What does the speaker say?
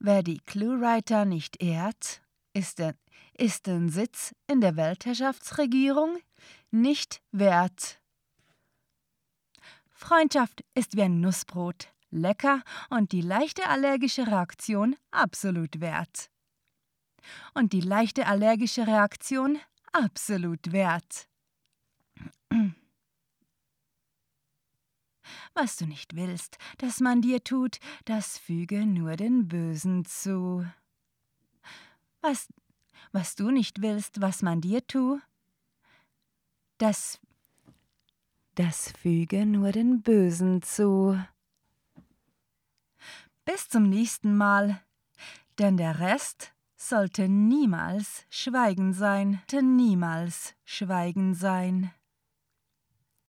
Wer die Cluewriter nicht ehrt, ist den, ist den Sitz in der Weltherrschaftsregierung nicht wert. Freundschaft ist wie ein Nussbrot, lecker und die leichte allergische Reaktion absolut wert. Und die leichte allergische Reaktion absolut wert. Was du nicht willst, dass man dir tut, das füge nur den Bösen zu. Was, was du nicht willst, was man dir tu, das, das füge nur den Bösen zu. Bis zum nächsten Mal, denn der Rest sollte niemals Schweigen sein, niemals Schweigen sein.